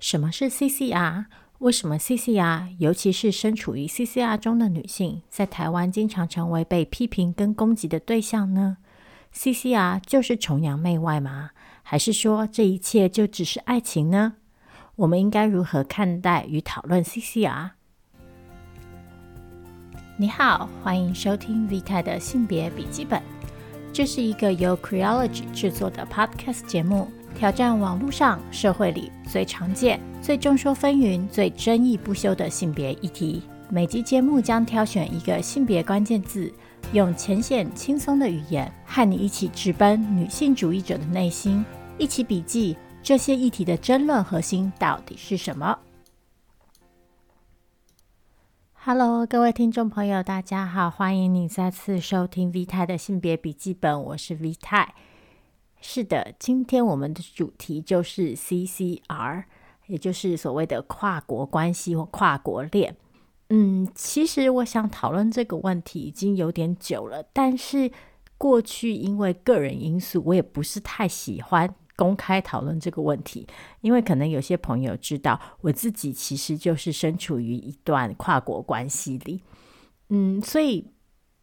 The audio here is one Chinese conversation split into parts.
什么是 CCR？为什么 CCR，尤其是身处于 CCR 中的女性，在台湾经常成为被批评跟攻击的对象呢？CCR 就是崇洋媚外吗？还是说这一切就只是爱情呢？我们应该如何看待与讨论 CCR？你好，欢迎收听 Vita 的性别笔记本，这是一个由 Creology 制作的 Podcast 节目。挑战网络上、社会里最常见、最众说纷纭、最争议不休的性别议题。每集节目将挑选一个性别关键字，用浅显轻松的语言，和你一起直奔女性主义者的内心，一起笔记这些议题的争论核心到底是什么。Hello，各位听众朋友，大家好，欢迎你再次收听 V 太的性别笔记本，我是 V 太。是的，今天我们的主题就是 CCR，也就是所谓的跨国关系或跨国恋。嗯，其实我想讨论这个问题已经有点久了，但是过去因为个人因素，我也不是太喜欢公开讨论这个问题，因为可能有些朋友知道，我自己其实就是身处于一段跨国关系里。嗯，所以。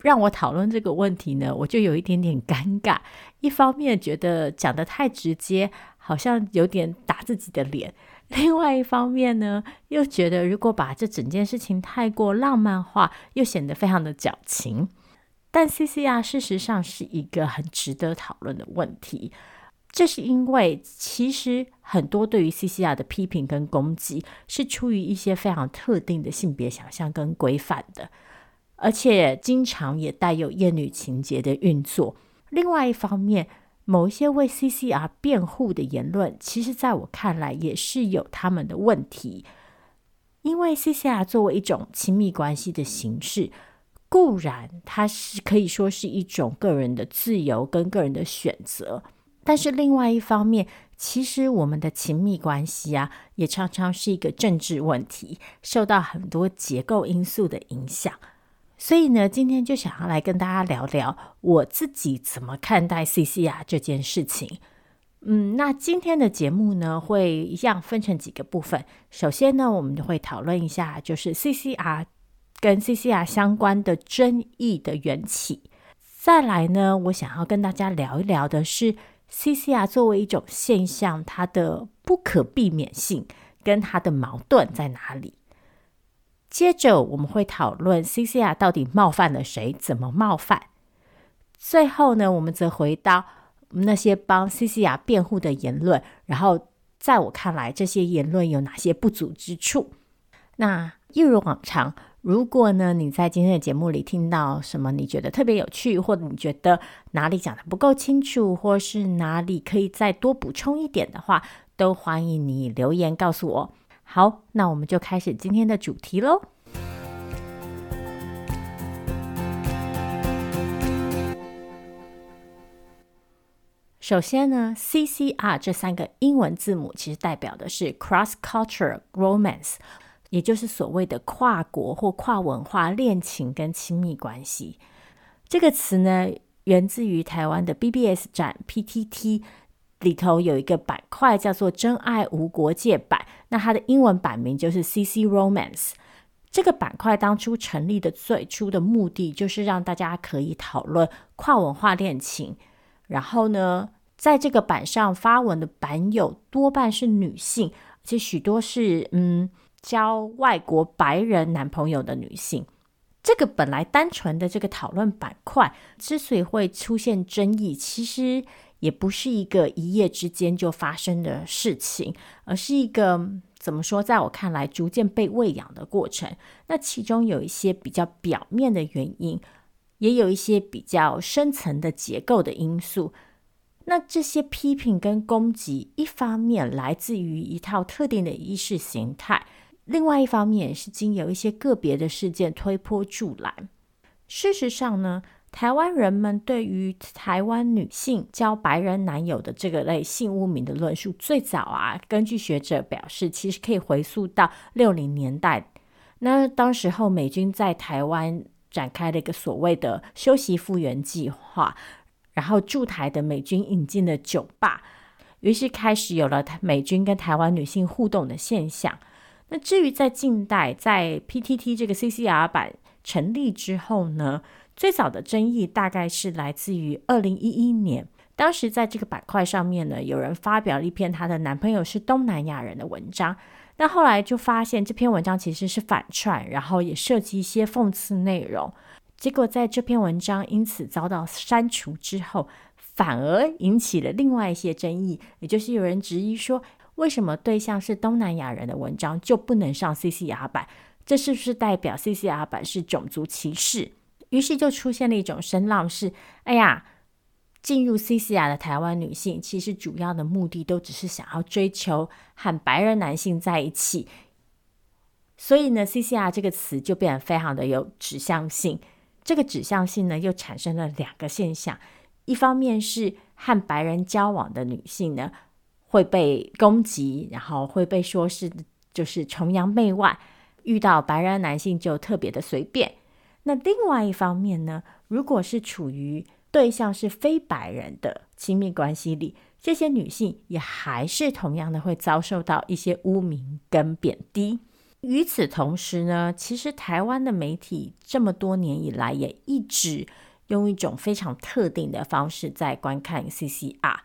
让我讨论这个问题呢，我就有一点点尴尬。一方面觉得讲得太直接，好像有点打自己的脸；另外一方面呢，又觉得如果把这整件事情太过浪漫化，又显得非常的矫情。但 CCR 事实上是一个很值得讨论的问题，这是因为其实很多对于 CCR 的批评跟攻击，是出于一些非常特定的性别想象跟规范的。而且经常也带有厌女情节的运作。另外一方面，某一些为 CCR 辩护的言论，其实在我看来也是有他们的问题。因为 CCR 作为一种亲密关系的形式，固然它是可以说是一种个人的自由跟个人的选择，但是另外一方面，其实我们的亲密关系啊，也常常是一个政治问题，受到很多结构因素的影响。所以呢，今天就想要来跟大家聊聊我自己怎么看待 CCR 这件事情。嗯，那今天的节目呢，会一样分成几个部分。首先呢，我们就会讨论一下，就是 CCR 跟 CCR 相关的争议的缘起。再来呢，我想要跟大家聊一聊的是 CCR 作为一种现象，它的不可避免性跟它的矛盾在哪里。接着我们会讨论 CCR 到底冒犯了谁，怎么冒犯。最后呢，我们则回到那些帮 CCR 辩护的言论，然后在我看来，这些言论有哪些不足之处？那一如往常，如果呢你在今天的节目里听到什么你觉得特别有趣，或者你觉得哪里讲的不够清楚，或是哪里可以再多补充一点的话，都欢迎你留言告诉我。好，那我们就开始今天的主题喽。首先呢，CCR 这三个英文字母其实代表的是 Cross-Cultural Romance，也就是所谓的跨国或跨文化恋情跟亲密关系。这个词呢，源自于台湾的 BBS 展 PTT。里头有一个板块叫做“真爱无国界版”，那它的英文版名就是 CC Romance。这个板块当初成立的最初的目的，就是让大家可以讨论跨文化恋情。然后呢，在这个版上发文的版友多半是女性，而且许多是嗯交外国白人男朋友的女性。这个本来单纯的这个讨论板块，之所以会出现争议，其实。也不是一个一夜之间就发生的事情，而是一个怎么说，在我看来，逐渐被喂养的过程。那其中有一些比较表面的原因，也有一些比较深层的结构的因素。那这些批评跟攻击，一方面来自于一套特定的意识形态，另外一方面是经由一些个别的事件推波助澜。事实上呢，台湾人们对于台湾女性交白人男友的这个类性污名的论述，最早啊，根据学者表示，其实可以回溯到六零年代。那当时候美军在台湾展开了一个所谓的休息复原计划，然后驻台的美军引进了酒吧，于是开始有了美军跟台湾女性互动的现象。那至于在近代，在 PTT 这个 CCR 版成立之后呢，最早的争议大概是来自于二零一一年，当时在这个板块上面呢，有人发表了一篇她的男朋友是东南亚人的文章，但后来就发现这篇文章其实是反串，然后也涉及一些讽刺内容，结果在这篇文章因此遭到删除之后，反而引起了另外一些争议，也就是有人质疑说，为什么对象是东南亚人的文章就不能上 CCR 版？这是不是代表 CCR 版是种族歧视？于是就出现了一种声浪是：哎呀，进入 CCR 的台湾女性其实主要的目的都只是想要追求和白人男性在一起，所以呢，CCR 这个词就变得非常的有指向性。这个指向性呢，又产生了两个现象。一方面是和白人交往的女性呢，会被攻击，然后会被说是就是崇洋媚外，遇到白人男性就特别的随便。那另外一方面呢，如果是处于对象是非白人的亲密关系里，这些女性也还是同样的会遭受到一些污名跟贬低。与此同时呢，其实台湾的媒体这么多年以来也一直。用一种非常特定的方式在观看 CCR。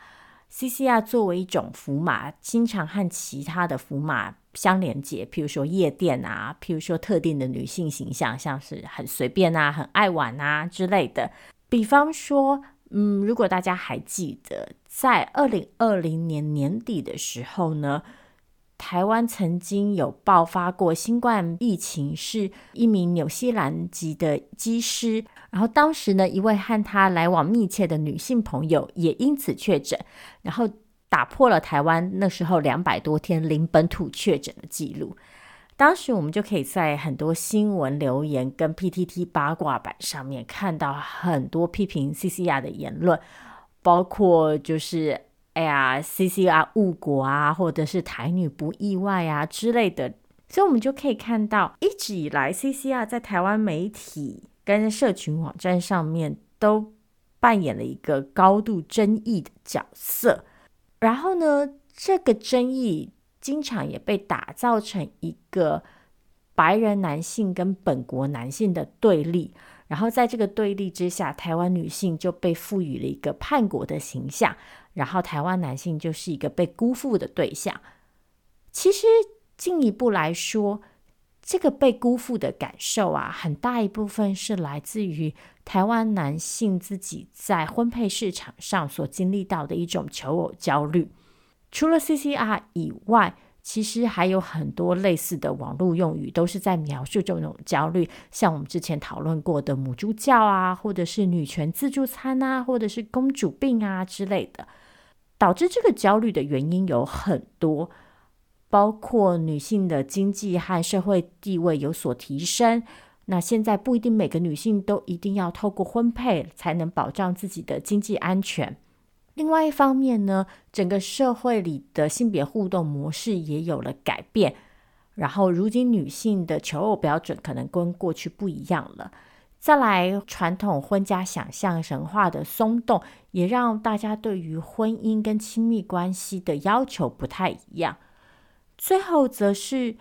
CCR 作为一种符码，经常和其他的符码相连接，譬如说夜店啊，譬如说特定的女性形象，像是很随便啊、很爱玩啊之类的。比方说，嗯，如果大家还记得，在二零二零年年底的时候呢，台湾曾经有爆发过新冠疫情，是一名纽西兰籍的机师，然后当时呢，一位和他来往密切的女性朋友也因此确诊，然后打破了台湾那时候两百多天零本土确诊的记录。当时我们就可以在很多新闻留言跟 PTT 八卦版上面看到很多批评 CCR 的言论，包括就是。哎呀，CCR 误国啊，或者是台女不意外啊之类的，所以我们就可以看到，一直以来 CCR 在台湾媒体跟社群网站上面都扮演了一个高度争议的角色。然后呢，这个争议经常也被打造成一个白人男性跟本国男性的对立。然后在这个对立之下，台湾女性就被赋予了一个叛国的形象。然后，台湾男性就是一个被辜负的对象。其实，进一步来说，这个被辜负的感受啊，很大一部分是来自于台湾男性自己在婚配市场上所经历到的一种求偶焦虑。除了 CCR 以外，其实还有很多类似的网络用语，都是在描述这种焦虑。像我们之前讨论过的母猪教啊，或者是女权自助餐啊，或者是公主病啊之类的。导致这个焦虑的原因有很多，包括女性的经济和社会地位有所提升。那现在不一定每个女性都一定要透过婚配才能保障自己的经济安全。另外一方面呢，整个社会里的性别互动模式也有了改变。然后，如今女性的求偶标准可能跟过去不一样了。再来，传统婚家想象神话的松动，也让大家对于婚姻跟亲密关系的要求不太一样。最后，则是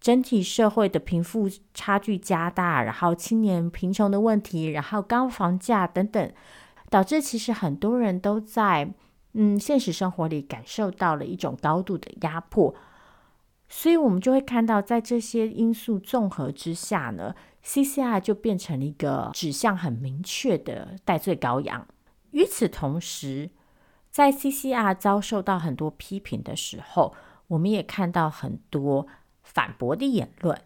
整体社会的贫富差距加大，然后青年贫穷的问题，然后高房价等等，导致其实很多人都在嗯现实生活里感受到了一种高度的压迫。所以，我们就会看到，在这些因素综合之下呢。CCR 就变成了一个指向很明确的代罪羔羊。与此同时，在 CCR 遭受到很多批评的时候，我们也看到很多反驳的言论。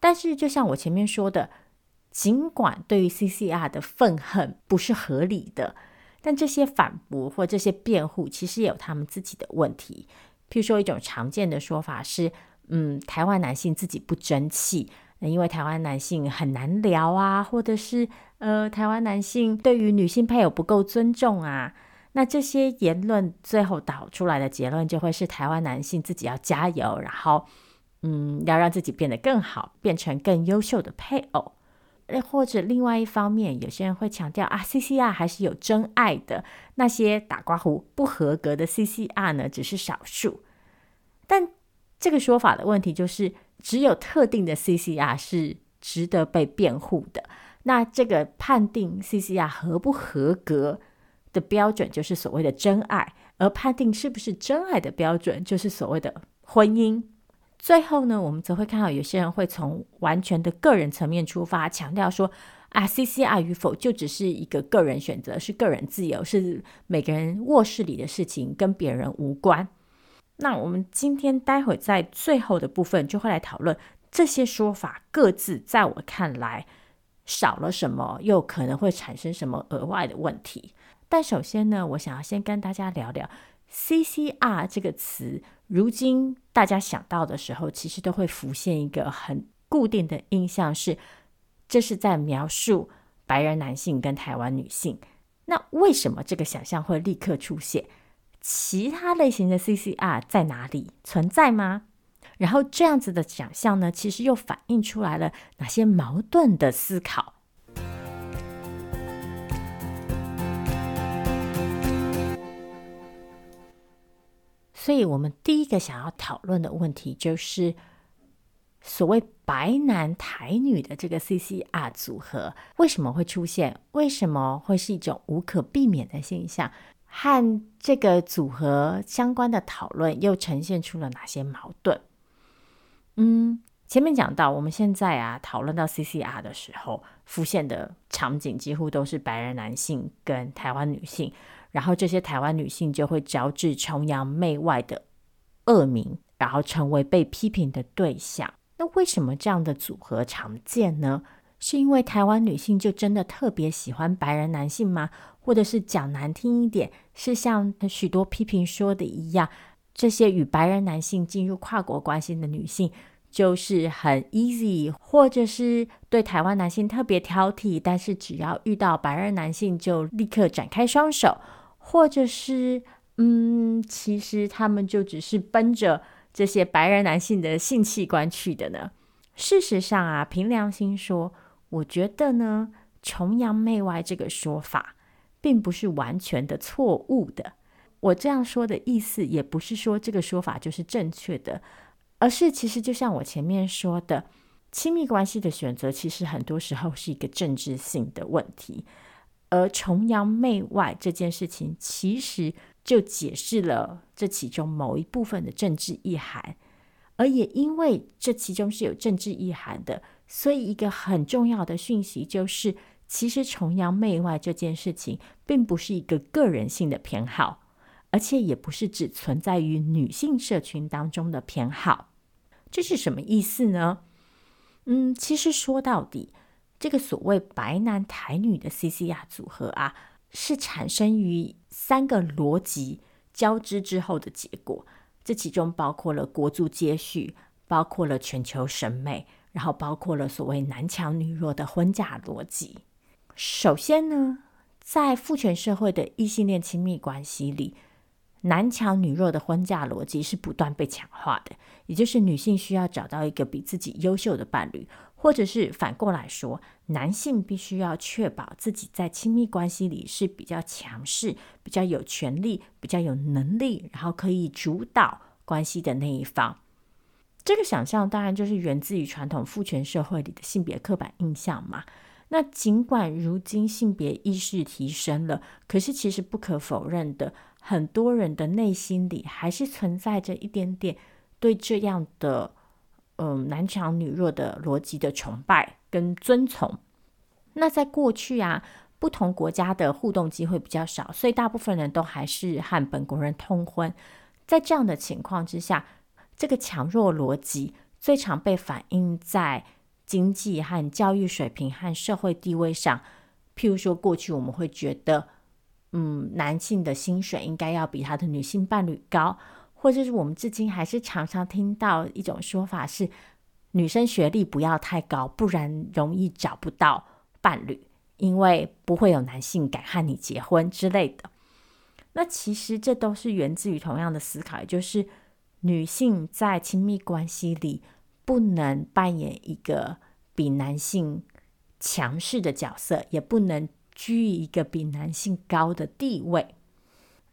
但是，就像我前面说的，尽管对于 CCR 的愤恨不是合理的，但这些反驳或这些辩护其实也有他们自己的问题。譬如说，一种常见的说法是：嗯，台湾男性自己不争气。因为台湾男性很难聊啊，或者是呃，台湾男性对于女性配偶不够尊重啊，那这些言论最后导出来的结论就会是台湾男性自己要加油，然后嗯，要让自己变得更好，变成更优秀的配偶。或者另外一方面，有些人会强调啊，CCR 还是有真爱的，那些打刮胡不合格的 CCR 呢，只是少数。但这个说法的问题就是，只有特定的 CCR 是值得被辩护的。那这个判定 CCR 合不合格的标准，就是所谓的真爱；而判定是不是真爱的标准，就是所谓的婚姻。最后呢，我们则会看到有些人会从完全的个人层面出发，强调说啊，CCR 与否就只是一个个人选择，是个人自由，是每个人卧室里的事情，跟别人无关。那我们今天待会在最后的部分就会来讨论这些说法各自在我看来少了什么，又可能会产生什么额外的问题。但首先呢，我想要先跟大家聊聊 CCR 这个词。如今大家想到的时候，其实都会浮现一个很固定的印象是，这是在描述白人男性跟台湾女性。那为什么这个想象会立刻出现？其他类型的 CCR 在哪里存在吗？然后这样子的想象呢，其实又反映出来了哪些矛盾的思考？所以，我们第一个想要讨论的问题就是，所谓白男台女的这个 CCR 组合为什么会出现？为什么会是一种无可避免的现象？和这个组合相关的讨论又呈现出了哪些矛盾？嗯，前面讲到，我们现在啊讨论到 CCR 的时候，浮现的场景几乎都是白人男性跟台湾女性。然后这些台湾女性就会招致崇洋媚外的恶名，然后成为被批评的对象。那为什么这样的组合常见呢？是因为台湾女性就真的特别喜欢白人男性吗？或者是讲难听一点，是像许多批评说的一样，这些与白人男性进入跨国关系的女性就是很 easy，或者是对台湾男性特别挑剔，但是只要遇到白人男性就立刻展开双手。或者是，嗯，其实他们就只是奔着这些白人男性的性器官去的呢。事实上啊，凭良心说，我觉得呢，崇洋媚外这个说法，并不是完全的错误的。我这样说的意思，也不是说这个说法就是正确的，而是其实就像我前面说的，亲密关系的选择，其实很多时候是一个政治性的问题。而崇洋媚外这件事情，其实就解释了这其中某一部分的政治意涵，而也因为这其中是有政治意涵的，所以一个很重要的讯息就是，其实崇洋媚外这件事情，并不是一个个人性的偏好，而且也不是只存在于女性社群当中的偏好。这是什么意思呢？嗯，其实说到底。这个所谓白男台女的 CCR 组合啊，是产生于三个逻辑交织之后的结果。这其中包括了国族接续，包括了全球审美，然后包括了所谓男强女弱的婚嫁逻辑。首先呢，在父权社会的异性恋亲密关系里，男强女弱的婚嫁逻辑是不断被强化的，也就是女性需要找到一个比自己优秀的伴侣。或者是反过来说，男性必须要确保自己在亲密关系里是比较强势、比较有权力、比较有能力，然后可以主导关系的那一方。这个想象当然就是源自于传统父权社会里的性别刻板印象嘛。那尽管如今性别意识提升了，可是其实不可否认的，很多人的内心里还是存在着一点点对这样的。嗯，男强女弱的逻辑的崇拜跟遵从。那在过去啊，不同国家的互动机会比较少，所以大部分人都还是和本国人通婚。在这样的情况之下，这个强弱逻辑最常被反映在经济和教育水平和社会地位上。譬如说，过去我们会觉得，嗯，男性的薪水应该要比他的女性伴侣高。或者是我们至今还是常常听到一种说法是，女生学历不要太高，不然容易找不到伴侣，因为不会有男性敢和你结婚之类的。那其实这都是源自于同样的思考，也就是女性在亲密关系里不能扮演一个比男性强势的角色，也不能居于一个比男性高的地位。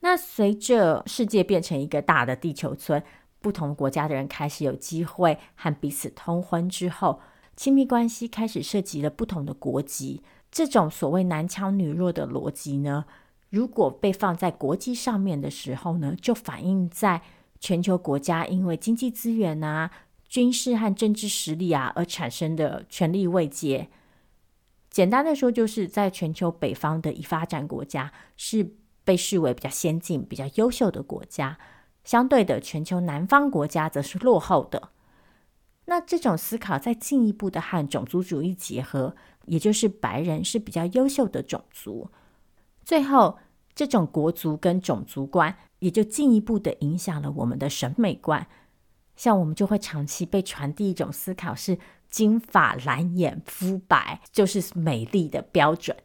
那随着世界变成一个大的地球村，不同国家的人开始有机会和彼此通婚之后，亲密关系开始涉及了不同的国籍。这种所谓男强女弱的逻辑呢，如果被放在国际上面的时候呢，就反映在全球国家因为经济资源啊、军事和政治实力啊而产生的权力位阶。简单的说，就是在全球北方的已发展国家是。被视为比较先进、比较优秀的国家，相对的，全球南方国家则是落后的。那这种思考再进一步的和种族主义结合，也就是白人是比较优秀的种族。最后，这种国族跟种族观也就进一步的影响了我们的审美观。像我们就会长期被传递一种思考，是金发蓝眼肤白就是美丽的标准。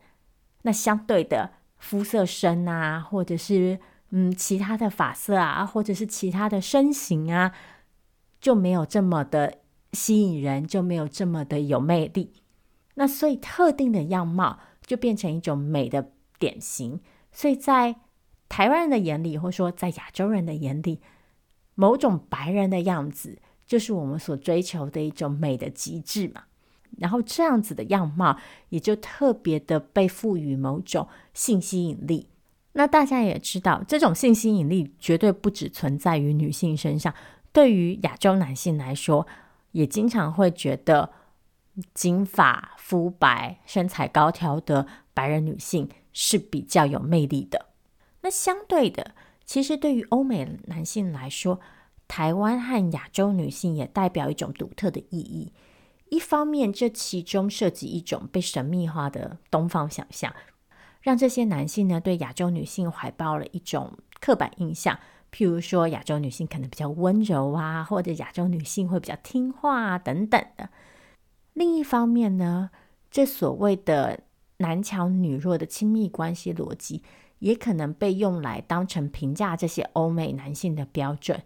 那相对的。肤色深啊，或者是嗯其他的发色啊，或者是其他的身形啊，就没有这么的吸引人，就没有这么的有魅力。那所以特定的样貌就变成一种美的典型。所以在台湾人的眼里，或说在亚洲人的眼里，某种白人的样子就是我们所追求的一种美的极致嘛。然后这样子的样貌也就特别的被赋予某种性吸引力。那大家也知道，这种性吸引力绝对不只存在于女性身上。对于亚洲男性来说，也经常会觉得金发、肤白、身材高挑的白人女性是比较有魅力的。那相对的，其实对于欧美男性来说，台湾和亚洲女性也代表一种独特的意义。一方面，这其中涉及一种被神秘化的东方想象，让这些男性呢对亚洲女性怀抱了一种刻板印象，譬如说亚洲女性可能比较温柔啊，或者亚洲女性会比较听话啊等等的。另一方面呢，这所谓的男强女弱的亲密关系逻辑，也可能被用来当成评价这些欧美男性的标准。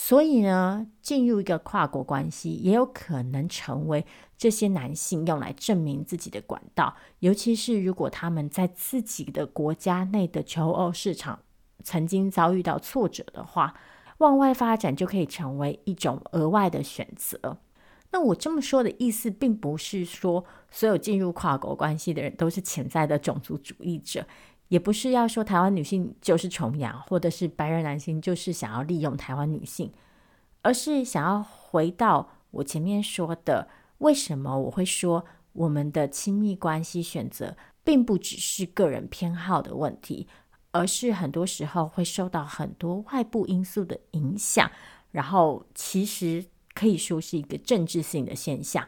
所以呢，进入一个跨国关系，也有可能成为这些男性用来证明自己的管道。尤其是如果他们在自己的国家内的求偶市场曾经遭遇到挫折的话，往外发展就可以成为一种额外的选择。那我这么说的意思，并不是说所有进入跨国关系的人都是潜在的种族主义者。也不是要说台湾女性就是崇洋，或者是白人男性就是想要利用台湾女性，而是想要回到我前面说的，为什么我会说我们的亲密关系选择并不只是个人偏好的问题，而是很多时候会受到很多外部因素的影响，然后其实可以说是一个政治性的现象。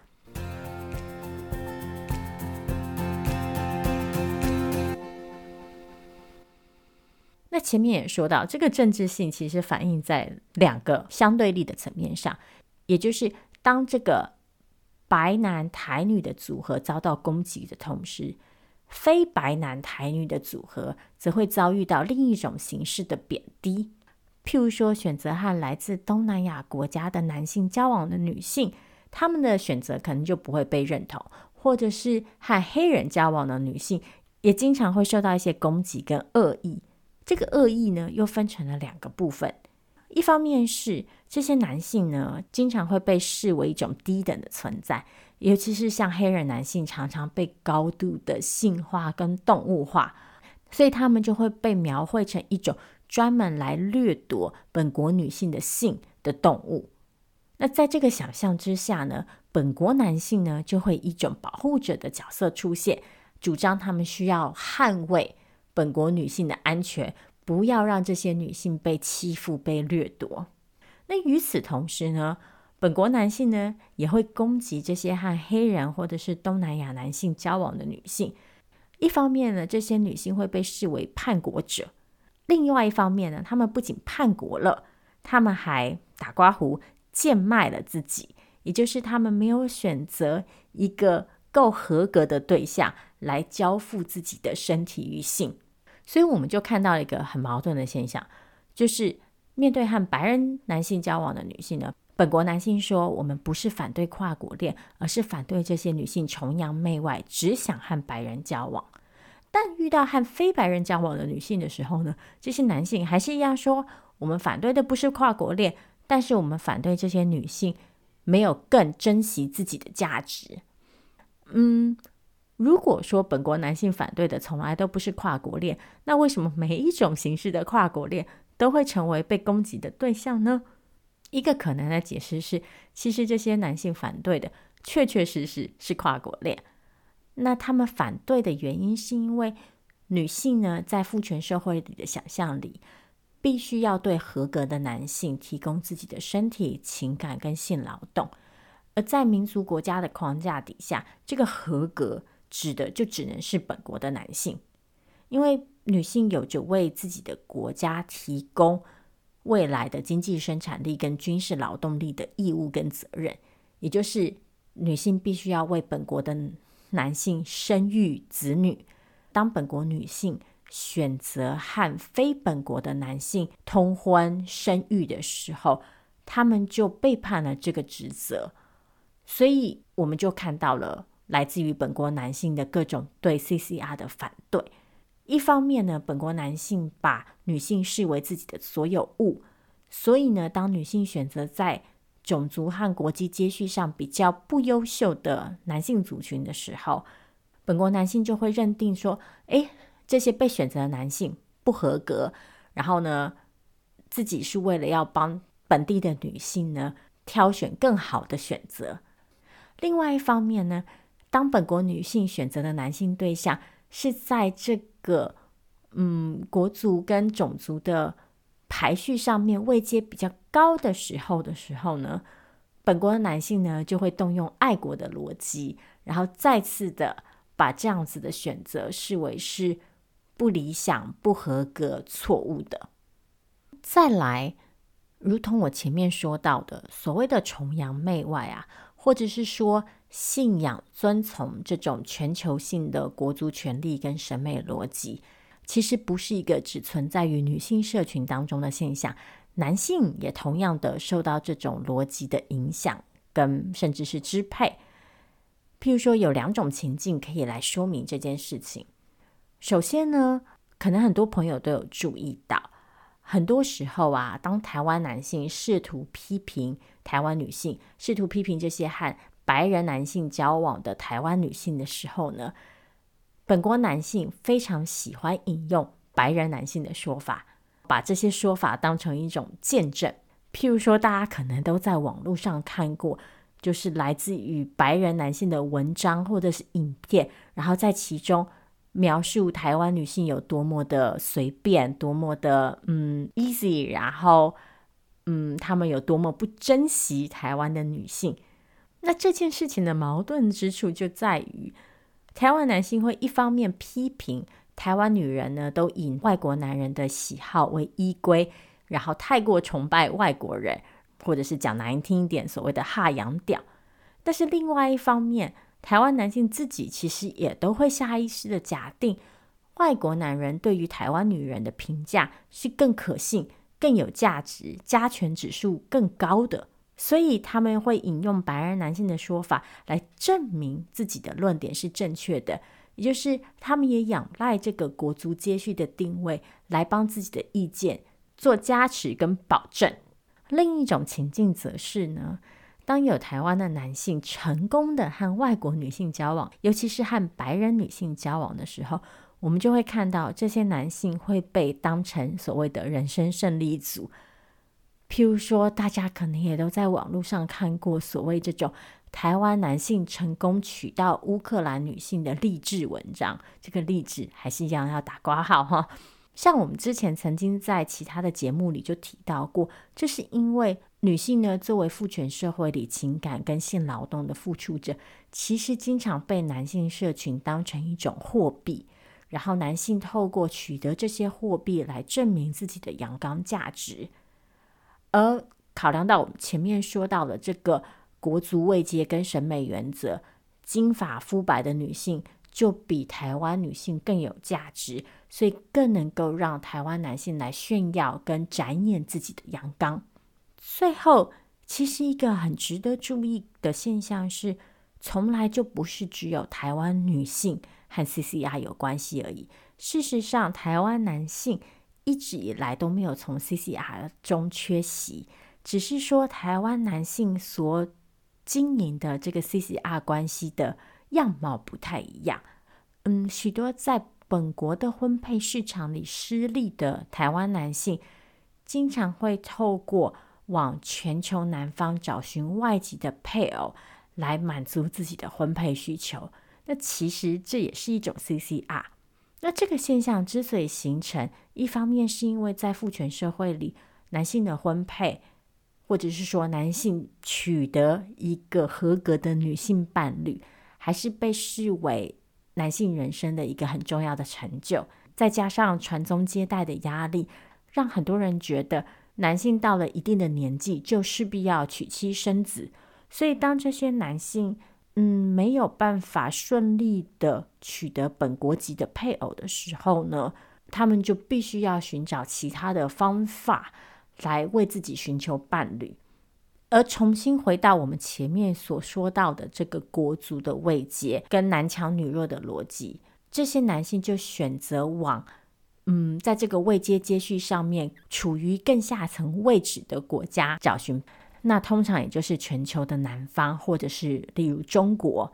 前面也说到，这个政治性其实反映在两个相对立的层面上，也就是当这个白男台女的组合遭到攻击的同时，非白男台女的组合则会遭遇到另一种形式的贬低。譬如说，选择和来自东南亚国家的男性交往的女性，她们的选择可能就不会被认同；或者是和黑人交往的女性，也经常会受到一些攻击跟恶意。这个恶意呢，又分成了两个部分。一方面是这些男性呢，经常会被视为一种低等的存在，尤其是像黑人男性，常常被高度的性化跟动物化，所以他们就会被描绘成一种专门来掠夺本国女性的性的动物。那在这个想象之下呢，本国男性呢，就会一种保护者的角色出现，主张他们需要捍卫。本国女性的安全，不要让这些女性被欺负、被掠夺。那与此同时呢，本国男性呢也会攻击这些和黑人或者是东南亚男性交往的女性。一方面呢，这些女性会被视为叛国者；另外一方面呢，他们不仅叛国了，他们还打刮胡、贱卖了自己，也就是他们没有选择一个够合格的对象。来交付自己的身体与性，所以我们就看到一个很矛盾的现象，就是面对和白人男性交往的女性呢，本国男性说：“我们不是反对跨国恋，而是反对这些女性崇洋媚外，只想和白人交往。但遇到和非白人交往的女性的时候呢，这些男性还是一样说：我们反对的不是跨国恋，但是我们反对这些女性没有更珍惜自己的价值。嗯，如果说本国男性反对的从来都不是跨国恋，那为什么每一种形式的跨国恋都会成为被攻击的对象呢？”一个可能的解释是，其实这些男性反对的确确实实是跨国恋。那他们反对的原因是因为女性呢，在父权社会里的想象里，必须要对合格的男性提供自己的身体、情感跟性劳动。而在民族国家的框架底下，这个合格指的就只能是本国的男性，因为女性有着为自己的国家提供。未来的经济生产力跟军事劳动力的义务跟责任，也就是女性必须要为本国的男性生育子女。当本国女性选择和非本国的男性通婚生育的时候，他们就背叛了这个职责。所以，我们就看到了来自于本国男性的各种对 CCR 的反对。一方面呢，本国男性把女性视为自己的所有物，所以呢，当女性选择在种族和国际接续上比较不优秀的男性族群的时候，本国男性就会认定说：“诶，这些被选择的男性不合格。”然后呢，自己是为了要帮本地的女性呢挑选更好的选择。另外一方面呢，当本国女性选择的男性对象是在这个嗯，国族跟种族的排序上面位阶比较高的时候的时候呢，本国的男性呢就会动用爱国的逻辑，然后再次的把这样子的选择视为是不理想、不合格、错误的。再来，如同我前面说到的，所谓的崇洋媚外啊，或者是说。信仰遵从这种全球性的国族权力跟审美逻辑，其实不是一个只存在于女性社群当中的现象，男性也同样的受到这种逻辑的影响跟甚至是支配。譬如说，有两种情境可以来说明这件事情。首先呢，可能很多朋友都有注意到，很多时候啊，当台湾男性试图批评台湾女性，试图批评这些和白人男性交往的台湾女性的时候呢，本国男性非常喜欢引用白人男性的说法，把这些说法当成一种见证。譬如说，大家可能都在网络上看过，就是来自于白人男性的文章或者是影片，然后在其中描述台湾女性有多么的随便，多么的嗯 easy，然后嗯他们有多么不珍惜台湾的女性。那这件事情的矛盾之处就在于，台湾男性会一方面批评台湾女人呢，都以外国男人的喜好为依归，然后太过崇拜外国人，或者是讲难听一点，所谓的哈洋屌。但是另外一方面，台湾男性自己其实也都会下意识的假定，外国男人对于台湾女人的评价是更可信、更有价值、加权指数更高的。所以他们会引用白人男性的说法来证明自己的论点是正确的，也就是他们也仰赖这个国族接续的定位来帮自己的意见做加持跟保证。另一种情境则是呢，当有台湾的男性成功的和外国女性交往，尤其是和白人女性交往的时候，我们就会看到这些男性会被当成所谓的人生胜利组。譬如说，大家可能也都在网络上看过所谓这种台湾男性成功娶到乌克兰女性的励志文章。这个励志还是一样要打括号哈。像我们之前曾经在其他的节目里就提到过，这是因为女性呢，作为父权社会里情感跟性劳动的付出者，其实经常被男性社群当成一种货币，然后男性透过取得这些货币来证明自己的阳刚价值。而考量到我们前面说到的这个国族位阶跟审美原则，金发肤白的女性就比台湾女性更有价值，所以更能够让台湾男性来炫耀跟展演自己的阳刚。最后其实一个很值得注意的现象是，从来就不是只有台湾女性和 CCR 有关系而已。事实上，台湾男性一直以来都没有从 CCR 中缺席，只是说台湾男性所经营的这个 CCR 关系的样貌不太一样。嗯，许多在本国的婚配市场里失利的台湾男性，经常会透过往全球南方找寻外籍的配偶来满足自己的婚配需求，那其实这也是一种 CCR。那这个现象之所以形成，一方面是因为在父权社会里，男性的婚配，或者是说男性取得一个合格的女性伴侣，还是被视为男性人生的一个很重要的成就。再加上传宗接代的压力，让很多人觉得。男性到了一定的年纪，就势必要娶妻生子，所以当这些男性嗯没有办法顺利的取得本国籍的配偶的时候呢，他们就必须要寻找其他的方法来为自己寻求伴侣，而重新回到我们前面所说到的这个国族的位阶跟男强女弱的逻辑，这些男性就选择往。嗯，在这个位阶接续上面，处于更下层位置的国家找寻，那通常也就是全球的南方，或者是例如中国。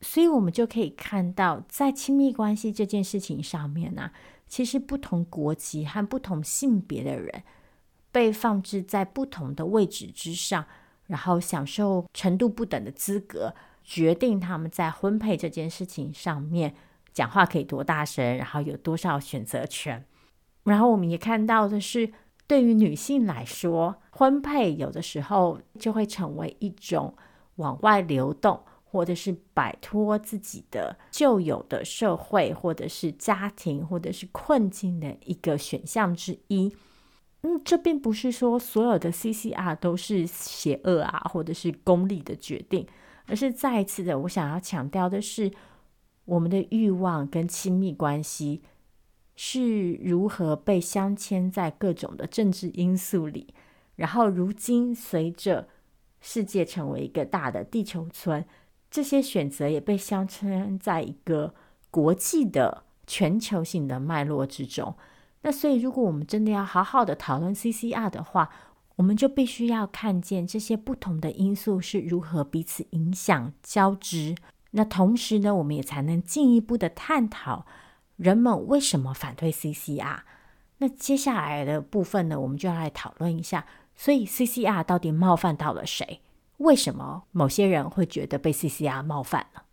所以，我们就可以看到，在亲密关系这件事情上面呢、其实不同国籍和不同性别的人被放置在不同的位置之上，然后享受程度不等的资格，决定他们在婚配这件事情上面。讲话可以多大声，然后有多少选择权。然后我们也看到的是，对于女性来说，婚配有的时候就会成为一种往外流动，或者是摆脱自己的旧有的社会，或者是家庭，或者是困境的一个选项之一。嗯，这并不是说所有的 CCR 都是邪恶啊，或者是功利的决定，而是再一次的，我想要强调的是。我们的欲望跟亲密关系是如何被镶嵌在各种的政治因素里，然后如今随着世界成为一个大的地球村，这些选择也被镶嵌在一个国际的全球性的脉络之中。那所以，如果我们真的要好好的讨论 CCR 的话，我们就必须要看见这些不同的因素是如何彼此影响交织。那同时呢，我们也才能进一步的探讨人们为什么反对 CCR。那接下来的部分呢，我们就要来讨论一下，所以 CCR 到底冒犯到了谁？为什么某些人会觉得被 CCR 冒犯了？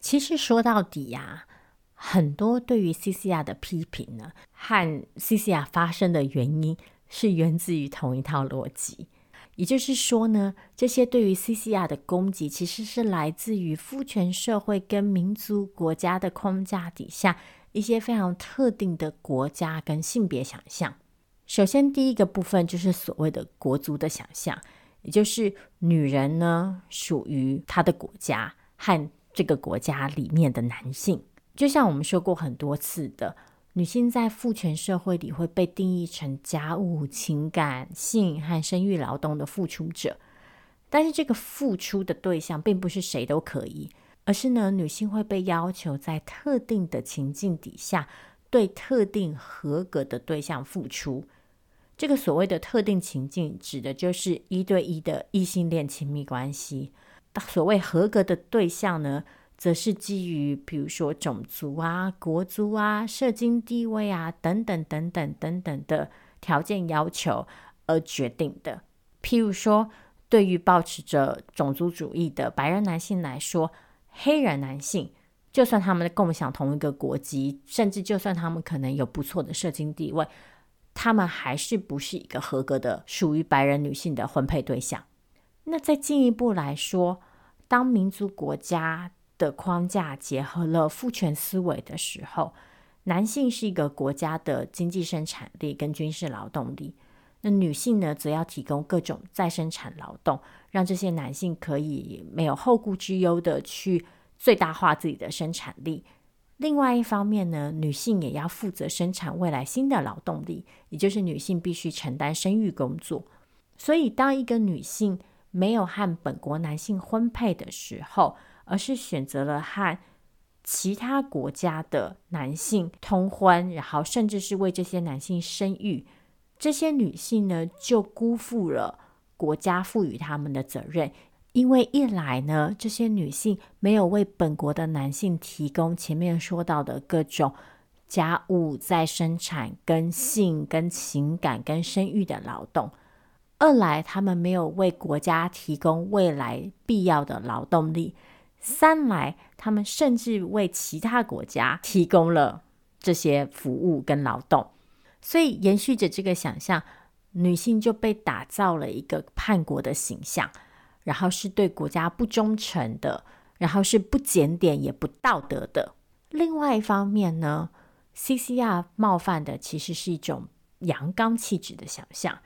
其实说到底呀，很多对于 CCR 的批评呢，和 CCR 发生的原因。是源自于同一套逻辑，也就是说呢，这些对于 CCR 的攻击，其实是来自于父权社会跟民族国家的框架底下一些非常特定的国家跟性别想象。首先，第一个部分就是所谓的国族的想象，也就是女人呢属于她的国家和这个国家里面的男性，就像我们说过很多次的。女性在父权社会里会被定义成家务、情感、性和生育劳动的付出者，但是这个付出的对象并不是谁都可以，而是呢，女性会被要求在特定的情境底下对特定合格的对象付出。这个所谓的特定情境，指的就是一对一的异性恋亲密关系。所谓合格的对象呢，则是基于比如说种族啊、国族啊、社经地位啊等等等等等等的条件要求而决定的。譬如说，对于抱持着种族主义的白人男性来说，黑人男性就算他们共享同一个国籍，甚至就算他们可能有不错的社经地位，他们还是不是一个合格的属于白人女性的婚配对象。那再进一步来说，当民族国家的框架结合了父权思维的时候，男性是一个国家的经济生产力跟军事劳动力，那女性呢，则要提供各种再生产劳动，让这些男性可以没有后顾之忧的去最大化自己的生产力。另外一方面呢，女性也要负责生产未来新的劳动力，也就是女性必须承担生育工作。所以，当一个女性没有和本国男性婚配的时候，而是选择了和其他国家的男性通婚，然后甚至是为这些男性生育，这些女性呢，就辜负了国家赋予他们的责任。因为一来呢，这些女性没有为本国的男性提供前面说到的各种家务、再生产、跟性、跟情感、跟生育的劳动；二来，他们没有为国家提供未来必要的劳动力；三来，他们甚至为其他国家提供了这些服务跟劳动。所以，延续着这个想象，女性就被打造了一个叛国的形象。然后是对国家不忠诚的，然后是不检点也不道德的。另外一方面呢，CCR 冒犯的其实是一种阳刚气质的想象，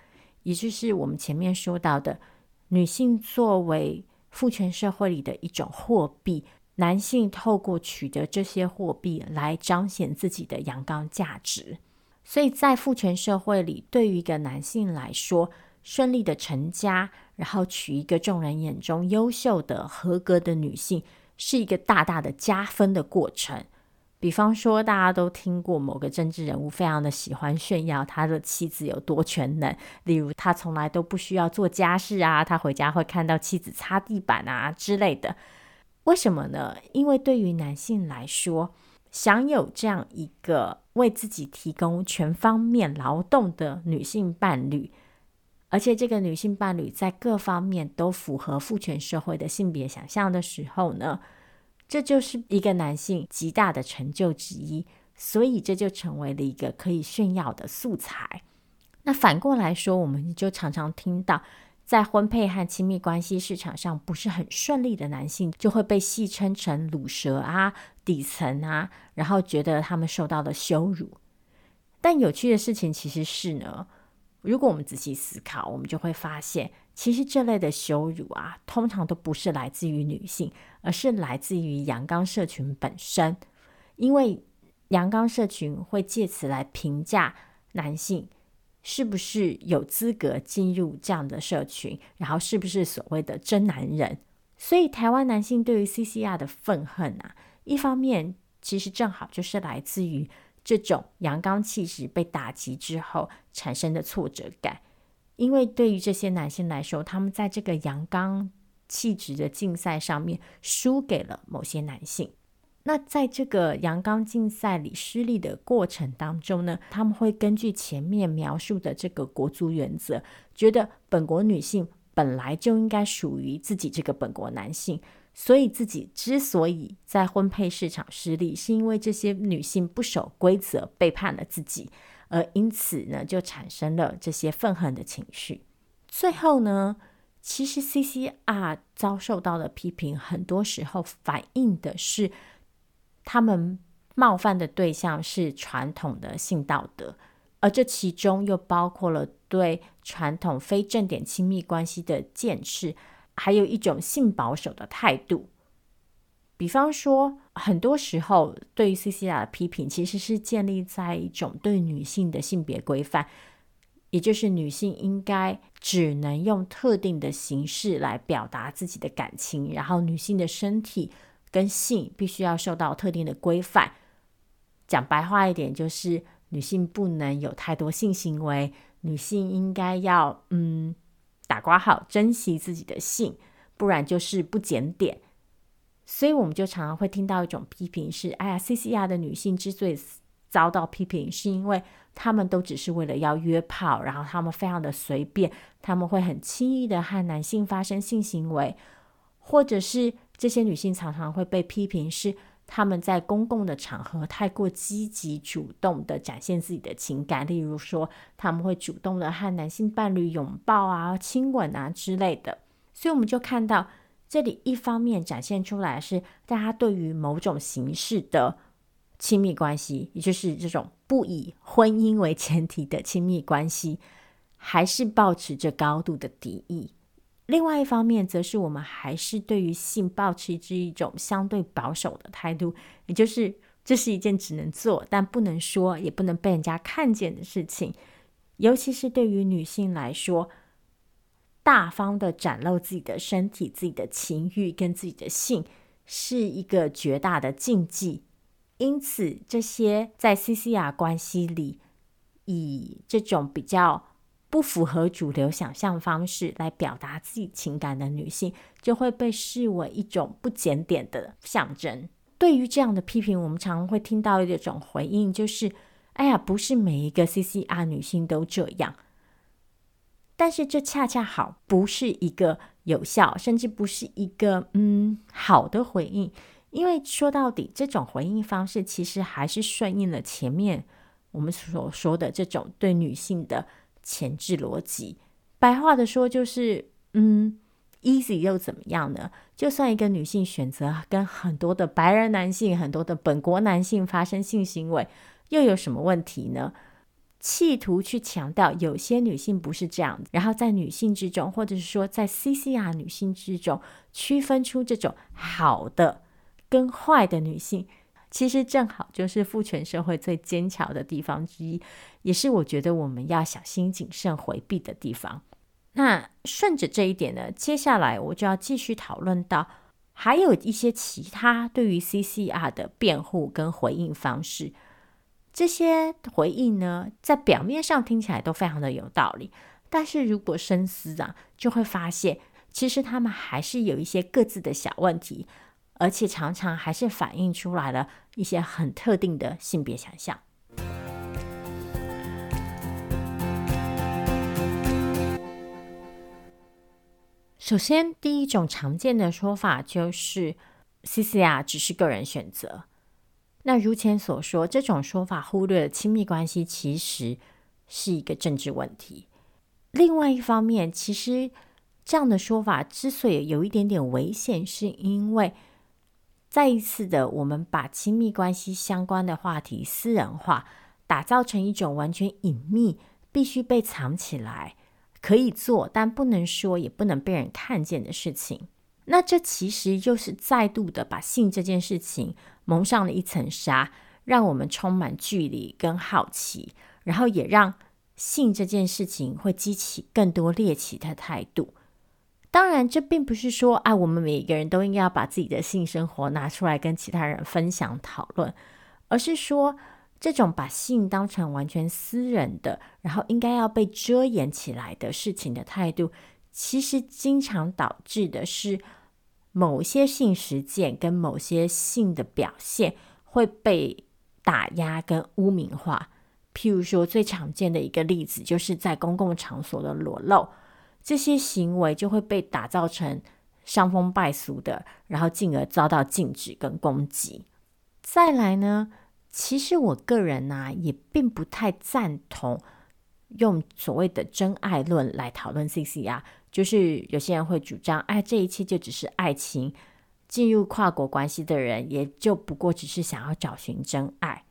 也就是我们前面说到的，女性作为父权社会里的一种货币，男性透过取得这些货币来彰显自己的阳刚价值。所以在父权社会里，对于一个男性来说，顺利的成家，然后娶一个众人眼中优秀的、合格的女性，是一个大大的加分的过程。比方说，大家都听过某个政治人物非常的喜欢炫耀他的妻子有多全能，例如他从来都不需要做家事啊，他回家会看到妻子擦地板啊之类的。为什么呢？因为对于男性来说，享有这样一个为自己提供全方面劳动的女性伴侣。而且，这个女性伴侣在各方面都符合父权社会的性别想象的时候呢，这就是一个男性极大的成就之一。所以，这就成为了一个可以炫耀的素材。那反过来说，我们就常常听到，在婚配和亲密关系市场上不是很顺利的男性，就会被戏称成鲁蛇啊、底层啊，然后觉得他们受到了羞辱。但有趣的事情其实是呢。如果我们仔细思考，我们就会发现，其实这类的羞辱啊，通常都不是来自于女性，而是来自于阳刚社群本身。因为阳刚社群会借此来评价男性是不是有资格进入这样的社群，然后是不是所谓的真男人。所以，台湾男性对于 CCR 的愤恨啊，一方面其实正好就是来自于。这种阳刚气质被打击之后产生的挫折感，因为对于这些男性来说，他们在这个阳刚气质的竞赛上面输给了某些男性。那在这个阳刚竞赛里失利的过程当中呢，他们会根据前面描述的这个国族原则，觉得本国女性本来就应该属于自己这个本国男性。所以自己之所以在婚配市场失利，是因为这些女性不守规则，背叛了自己，而因此呢，就产生了这些愤恨的情绪。最后呢，其实 CCR 遭受到的批评，很多时候反映的是他们冒犯的对象是传统的性道德，而这其中又包括了对传统非正点亲密关系的建设。还有一种性保守的态度，比方说，很多时候对于 CCR 的批评，其实是建立在一种对女性的性别规范，也就是女性应该只能用特定的形式来表达自己的感情，然后女性的身体跟性必须要受到特定的规范。讲白话一点，就是女性不能有太多性行为，女性应该要嗯。打括号，珍惜自己的性，不然就是不检点。所以我们就常常会听到一种批评是：哎呀，CCR 的女性之所以遭到批评，是因为她们都只是为了要约炮，然后她们非常的随便，她们会很轻易的和男性发生性行为，或者是这些女性常常会被批评是。他们在公共的场合太过积极主动的展现自己的情感，例如说他们会主动的和男性伴侣拥抱啊、亲吻啊之类的。所以我们就看到这里一方面展现出来是大家对于某种形式的亲密关系，也就是这种不以婚姻为前提的亲密关系，还是保持着高度的敌意。另外一方面，则是我们还是对于性保持着一种相对保守的态度，也就是这是一件只能做但不能说，也不能被人家看见的事情。尤其是对于女性来说，大方的展露自己的身体、自己的情欲跟自己的性，是一个绝大的禁忌。因此，这些在 CCR 关系里，以这种比较不符合主流想象方式来表达自己情感的女性，就会被视为一种不检点的象征。对于这样的批评，我们常会听到一种回应，就是：“哎呀，不是每一个 CCR 女性都这样。”但是这恰恰好不是一个有效，甚至不是一个嗯好的回应。因为说到底，这种回应方式其实还是顺应了前面我们所说的这种对女性的前置逻辑。白话的说，就是嗯，easy 又怎么样呢？就算一个女性选择跟很多的白人男性、很多的本国男性发生性行为，又有什么问题呢？企图去强调有些女性不是这样，然后在女性之中，或者是说在 CCR 女性之中，区分出这种好的。跟坏的女性，其实正好就是父权社会最坚强的地方之一，也是我觉得我们要小心谨慎回避的地方。那顺着这一点呢，接下来我就要继续讨论到，还有一些其他对于 CCR 的辩护跟回应方式。这些回应呢，在表面上听起来都非常的有道理，但是如果深思啊，就会发现，其实他们还是有一些各自的小问题。而且常常还是反映出来了一些很特定的性别想象。首先，第一种常见的说法就是 CCR 只是个人选择。那如前所说，这种说法忽略了亲密关系其实是一个政治问题。另外一方面，其实这样的说法之所以有一点点危险，是因为再一次的，我们把亲密关系相关的话题私人化，打造成一种完全隐秘、必须被藏起来、可以做但不能说、也不能被人看见的事情。那这其实就是再度的把性这件事情蒙上了一层纱，让我们充满距离跟好奇，然后也让性这件事情会激起更多猎奇的态度。当然，这并不是说啊，我们每一个人都应该要把自己的性生活拿出来跟其他人分享讨论，而是说，这种把性当成完全私人的，然后应该要被遮掩起来的事情的态度，其实经常导致的是某些性实践跟某些性的表现会被打压跟污名化。譬如说，最常见的一个例子，就是在公共场所的裸露。这些行为就会被打造成伤风败俗的，然后进而遭到禁止跟攻击。再来呢，其实我个人呢、也并不太赞同用所谓的真爱论来讨论 CCR，就是有些人会主张，哎，这一切就只是爱情，进入跨国关系的人也就不过只是想要找寻真爱。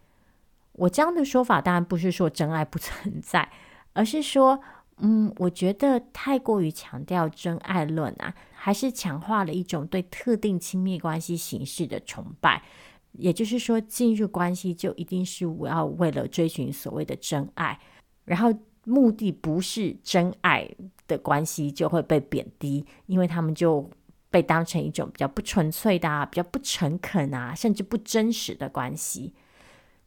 我这样的说法当然不是说真爱不存在，而是说。嗯，我觉得太过于强调真爱论啊，还是强化了一种对特定亲密关系形式的崇拜。也就是说，进入关系就一定是我要为了追寻所谓的真爱，然后目的不是真爱的关系就会被贬低，因为他们就被当成一种比较不纯粹的啊、比较不诚恳啊，甚至不真实的关系。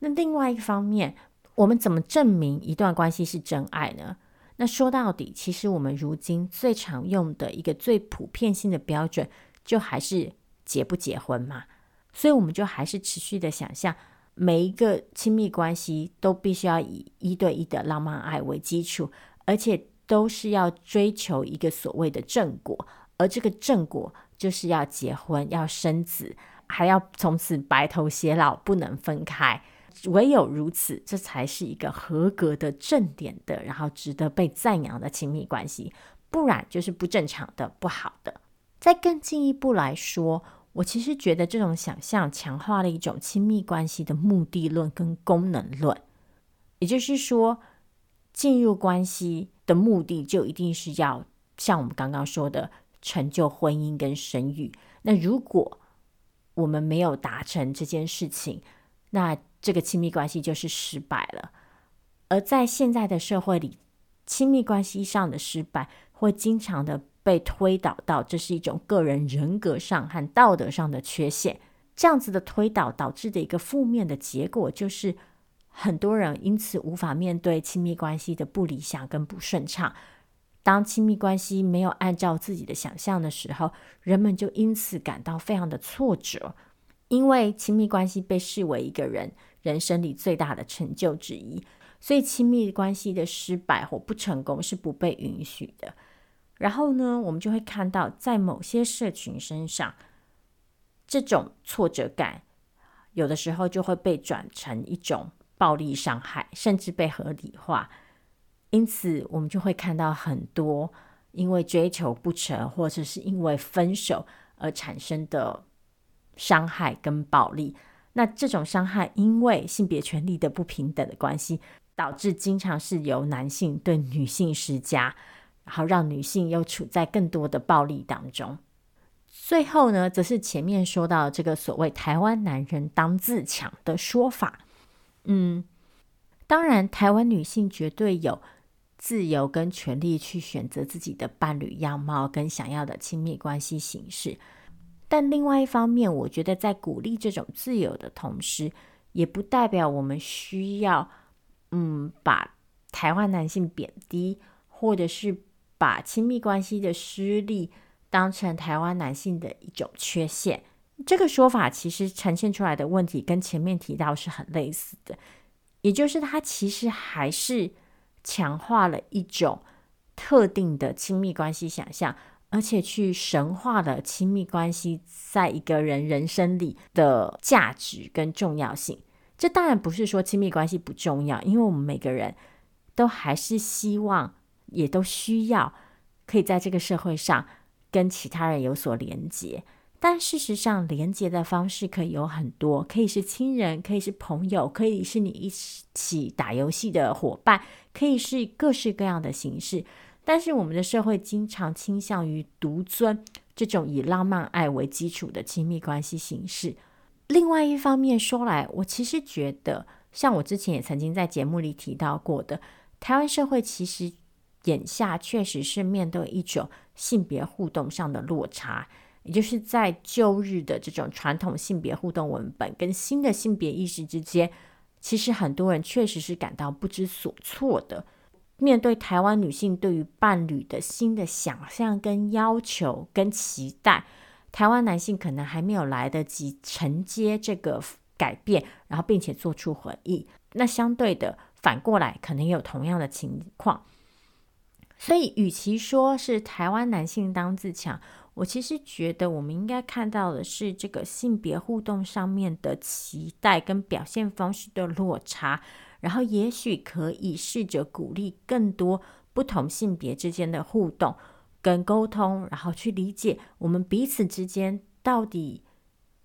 那另外一方面，我们怎么证明一段关系是真爱呢？那说到底，其实我们如今最常用的一个最普遍性的标准，就还是结不结婚嘛。所以我们就还是持续的想象，每一个亲密关系都必须要以一对一的浪漫爱为基础，而且都是要追求一个所谓的正果，而这个正果就是要结婚、要生子，还要从此白头偕老，不能分开。唯有如此，这才是一个合格的正点的，然后值得被赞扬的亲密关系，不然就是不正常的、不好的。再更进一步来说，我其实觉得这种想象强化了一种亲密关系的目的论跟功能论，也就是说，进入关系的目的就一定是要像我们刚刚说的成就婚姻跟生育。那如果我们没有达成这件事情，那这个亲密关系就是失败了。而在现在的社会里，亲密关系上的失败会经常的被推导到这是一种个人人格上和道德上的缺陷。这样子的推导导致的一个负面的结果，就是很多人因此无法面对亲密关系的不理想跟不顺畅。当亲密关系没有按照自己的想象的时候，人们就因此感到非常的挫折，因为亲密关系被视为一个人人生里最大的成就之一，所以亲密关系的失败或不成功是不被允许的。然后呢，我们就会看到在某些社群身上，这种挫折感有的时候就会被转成一种暴力伤害，甚至被合理化。因此，我们就会看到很多因为追求不成，或者是因为分手而产生的伤害跟暴力。那这种伤害，因为性别权利的不平等的关系，导致经常是由男性对女性施加，然后让女性又处在更多的暴力当中。最后呢，则是前面说到这个所谓“台湾男人当自强”的说法。嗯，当然，台湾女性绝对有。自由跟权利去选择自己的伴侣样貌跟想要的亲密关系形式，但另外一方面，我觉得在鼓励这种自由的同时，也不代表我们需要，嗯，把台湾男性贬低，或者是把亲密关系的失利当成台湾男性的一种缺陷。这个说法其实呈现出来的问题跟前面提到是很类似的，也就是它其实还是。强化了一种特定的亲密关系想象，而且去神化了亲密关系在一个人人生里的价值跟重要性。这当然不是说亲密关系不重要，因为我们每个人都还是希望，也都需要可以在这个社会上跟其他人有所连接。但事实上，连接的方式可以有很多，可以是亲人，可以是朋友，可以是你一起打游戏的伙伴，可以是各式各样的形式。但是我们的社会经常倾向于独尊这种以浪漫爱为基础的亲密关系形式。另外一方面说来，我其实觉得，像我之前也曾经在节目里提到过的，台湾社会其实眼下确实是面对一种性别互动上的落差。也就是在旧日的这种传统性别互动文本跟新的性别意识之间，其实很多人确实是感到不知所措的。面对台湾女性对于伴侣的新的想象跟要求跟期待，台湾男性可能还没有来得及承接这个改变，然后并且做出回应。那相对的，反过来可能也有同样的情况。所以，与其说是台湾男性当自强，我其实觉得，我们应该看到的是这个性别互动上面的期待跟表现方式的落差，然后也许可以试着鼓励更多不同性别之间的互动跟沟通，然后去理解我们彼此之间到底，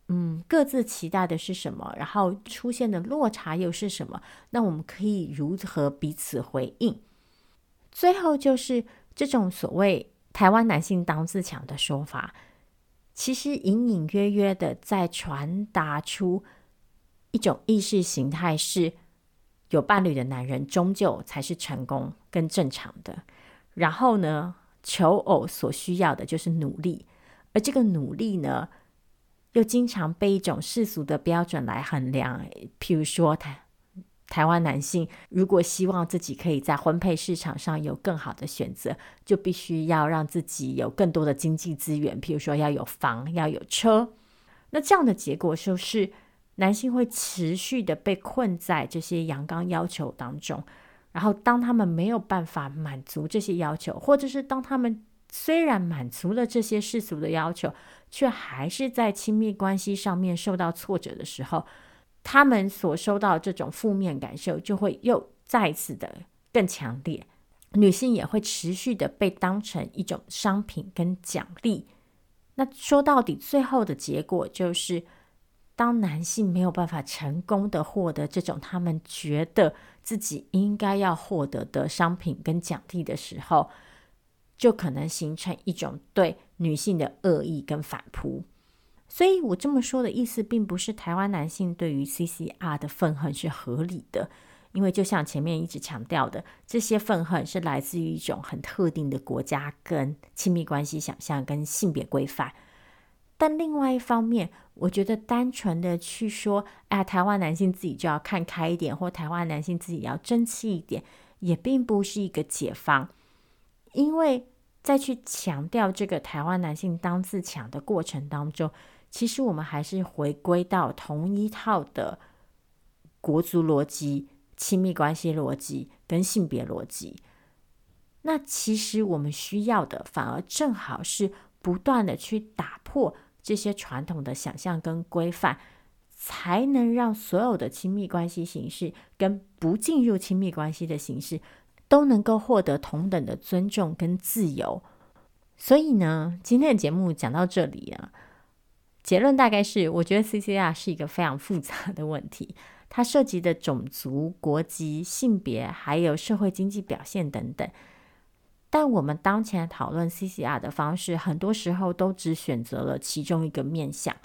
嗯，各自期待的是什么，然后出现的落差又是什么？那我们可以如何彼此回应？最后就是这种所谓。台湾男性当自强的说法，其实隐隐约约的在传达出一种意识形态：是有伴侣的男人终究才是成功跟正常的。然后呢，求偶所需要的就是努力，而这个努力呢，又经常被一种世俗的标准来衡量，譬如说台。台湾男性如果希望自己可以在婚配市场上有更好的选择，就必须要让自己有更多的经济资源，譬如说要有房、要有车。那这样的结果就是，男性会持续的被困在这些阳刚要求当中。然后，当他们没有办法满足这些要求，或者是当他们虽然满足了这些世俗的要求，却还是在亲密关系上面受到挫折的时候，他们所收到这种负面感受，就会又再次的更强烈。女性也会持续的被当成一种商品跟奖励。那说到底，最后的结果就是，当男性没有办法成功的获得这种他们觉得自己应该要获得的商品跟奖励的时候，就可能形成一种对女性的恶意跟反扑。所以我这么说的意思，并不是台湾男性对于 CCR 的愤恨是合理的，因为就像前面一直强调的，这些愤恨是来自于一种很特定的国家跟亲密关系想象跟性别规范。但另外一方面，我觉得单纯的去说，哎，台湾男性自己就要看开一点，或台湾男性自己要争气一点，也并不是一个解方，因为在去强调这个台湾男性当自强的过程当中。其实我们还是回归到同一套的国族逻辑、亲密关系逻辑跟性别逻辑。那其实我们需要的，反而正好是不断的去打破这些传统的想象跟规范，才能让所有的亲密关系形式跟不进入亲密关系的形式都能够获得同等的尊重跟自由。所以呢，今天的节目讲到这里啊。结论大概是，我觉得 CCR 是一个非常复杂的问题，它涉及的种族、国籍、性别，还有社会经济表现等等。但我们当前讨论 CCR 的方式，很多时候都只选择了其中一个面向，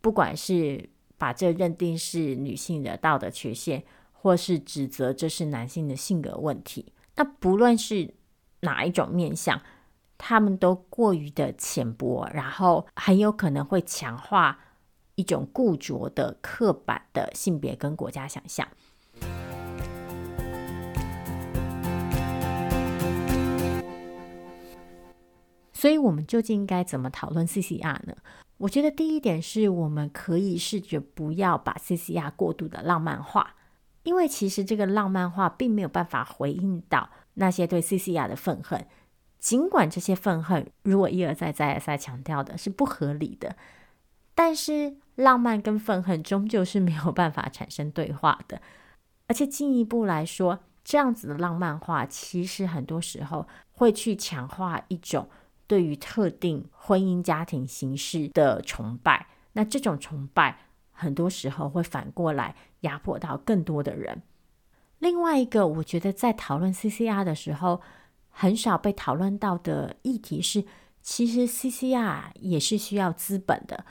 不管是把这认定是女性的道德缺陷，或是指责这是男性的性格问题。那不论是哪一种面向。他们都过于的浅薄，然后很有可能会强化一种固着的刻板的性别跟国家想象。所以，我们究竟应该怎么讨论 CCR 呢？我觉得第一点是我们可以试着不要把 CCR 过度的浪漫化，因为其实这个浪漫化并没有办法回应到那些对 CCR 的愤恨。尽管这些愤恨，如果一而再、再而三强调的是不合理的，但是浪漫跟愤恨终究是没有办法产生对话的。而且进一步来说，这样子的浪漫化，其实很多时候会去强化一种对于特定婚姻家庭形式的崇拜。那这种崇拜，很多时候会反过来压迫到更多的人。另外一个，我觉得在讨论 CCR 的时候，很少被讨论到的议题是，其实 CCR 也是需要资本的，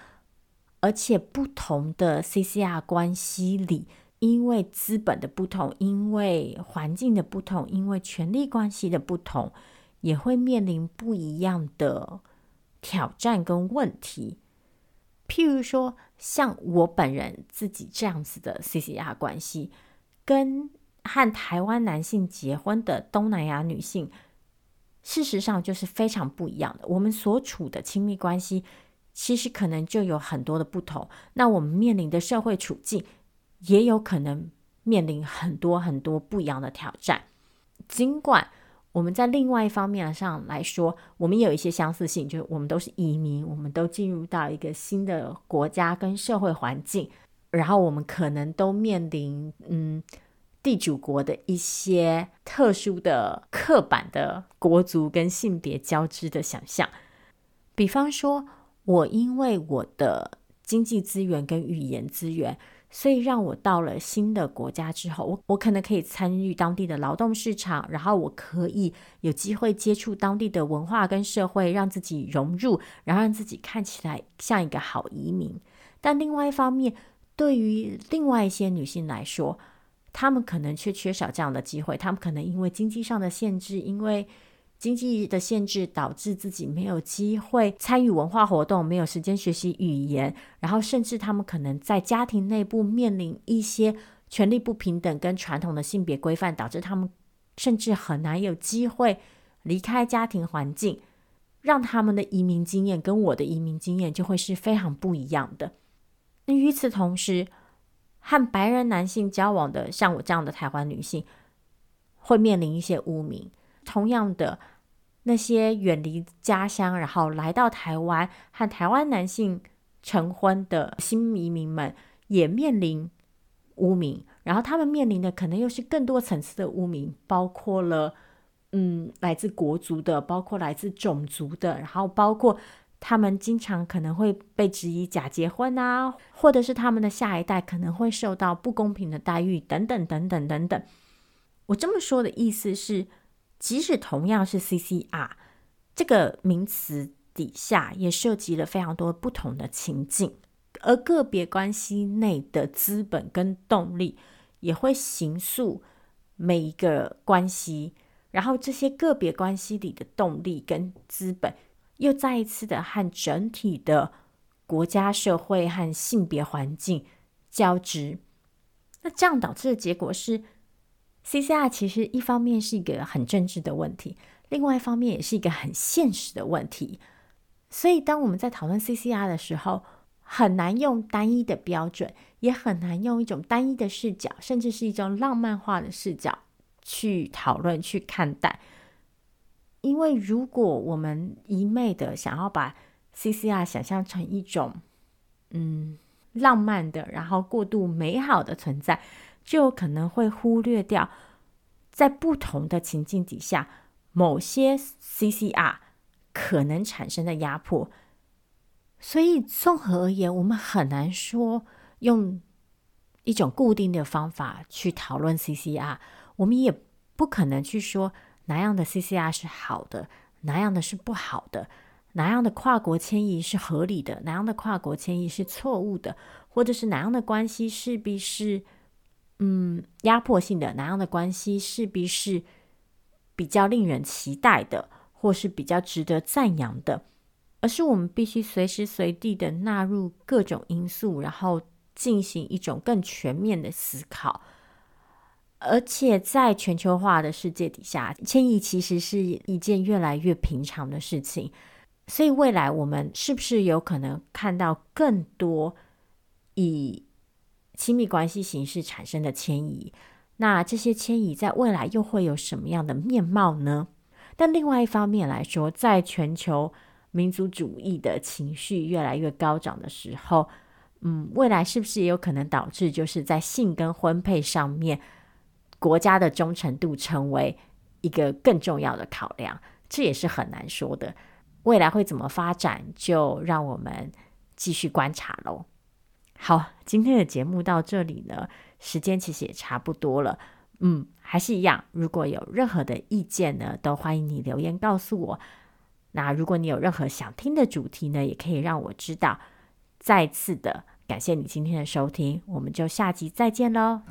而且不同的 CCR 关系里，因为资本的不同，因为环境的不同，因为权力关系的不同，也会面临不一样的挑战跟问题。譬如说，像我本人自己这样子的 CCR 关系，跟和台湾男性结婚的东南亚女性。事实上，就是非常不一样的。我们所处的亲密关系，其实可能就有很多的不同。那我们面临的社会处境，也有可能面临很多很多不一样的挑战。尽管我们在另外一方面上来说，我们有一些相似性，就是我们都是移民，我们都进入到一个新的国家跟社会环境，然后我们可能都面临，嗯。地主国的一些特殊的、刻板的国族跟性别交织的想象，比方说，我因为我的经济资源跟语言资源，所以让我到了新的国家之后，我我可能可以参与当地的劳动市场，然后我可以有机会接触当地的文化跟社会，让自己融入，然后让自己看起来像一个好移民。但另外一方面，对于另外一些女性来说，她们可能却缺少这样的机会，她们可能因为经济上的限制，因为经济的限制导致自己没有机会参与文化活动，没有时间学习语言，然后甚至他们可能在家庭内部面临一些权力不平等跟传统的性别规范，导致他们甚至很难有机会离开家庭环境，让他们的移民经验跟我的移民经验就会是非常不一样的。那与此同时，和白人男性交往的，像我这样的台湾女性，会面临一些污名。同样的，那些远离家乡，然后来到台湾和台湾男性成婚的新移民们，也面临污名。然后他们面临的可能又是更多层次的污名，包括了嗯，来自国族的，包括来自种族的，然后包括。他们经常可能会被质疑假结婚啊，或者是他们的下一代可能会受到不公平的待遇，等等等等等等。我这么说的意思是，即使同样是 CCR 这个名词底下也涉及了非常多不同的情境，而个别关系内的资本跟动力也会形塑每一个关系，然后这些个别关系里的动力跟资本又再一次的和整体的国家、社会和性别环境交织。那这样导致的结果是，CCR 其实一方面是一个很政治的问题，另外一方面也是一个很现实的问题。所以，当我们在讨论 CCR 的时候，很难用单一的标准，也很难用一种单一的视角，甚至是一种浪漫化的视角去讨论、去看待。因为，如果我们一昧的想要把 CCR 想象成一种嗯浪漫的，然后过度美好的存在，就有可能会忽略掉在不同的情境底下，某些 CCR。可能产生的压迫，所以综合而言，我们很难说用一种固定的方法去讨论 CCR。我们也不可能去说哪样的 CCR 是好的，哪样的是不好的，哪样的跨国迁移是合理的，哪样的跨国迁移是错误的，或者是哪样的关系势必是嗯压迫性的，哪样的关系势必是比较令人期待的。或是比较值得赞扬的，而是我们必须随时随地的纳入各种因素，然后进行一种更全面的思考。而且在全球化的世界底下，迁移其实是一件越来越平常的事情。所以未来我们是不是有可能看到更多以亲密关系形式产生的迁移？那这些迁移在未来又会有什么样的面貌呢？但另外一方面来说，在全球民族主义的情绪越来越高涨的时候，嗯，未来是不是也有可能导致，就是在性跟婚配上面，国家的忠诚度成为一个更重要的考量？这也是很难说的。未来会怎么发展，就让我们继续观察喽。好，今天的节目到这里呢，时间其实也差不多了。嗯，还是一样。如果有任何的意见呢，都欢迎你留言告诉我。那如果你有任何想听的主题呢，也可以让我知道。再次的感谢你今天的收听，我们就下集再见喽。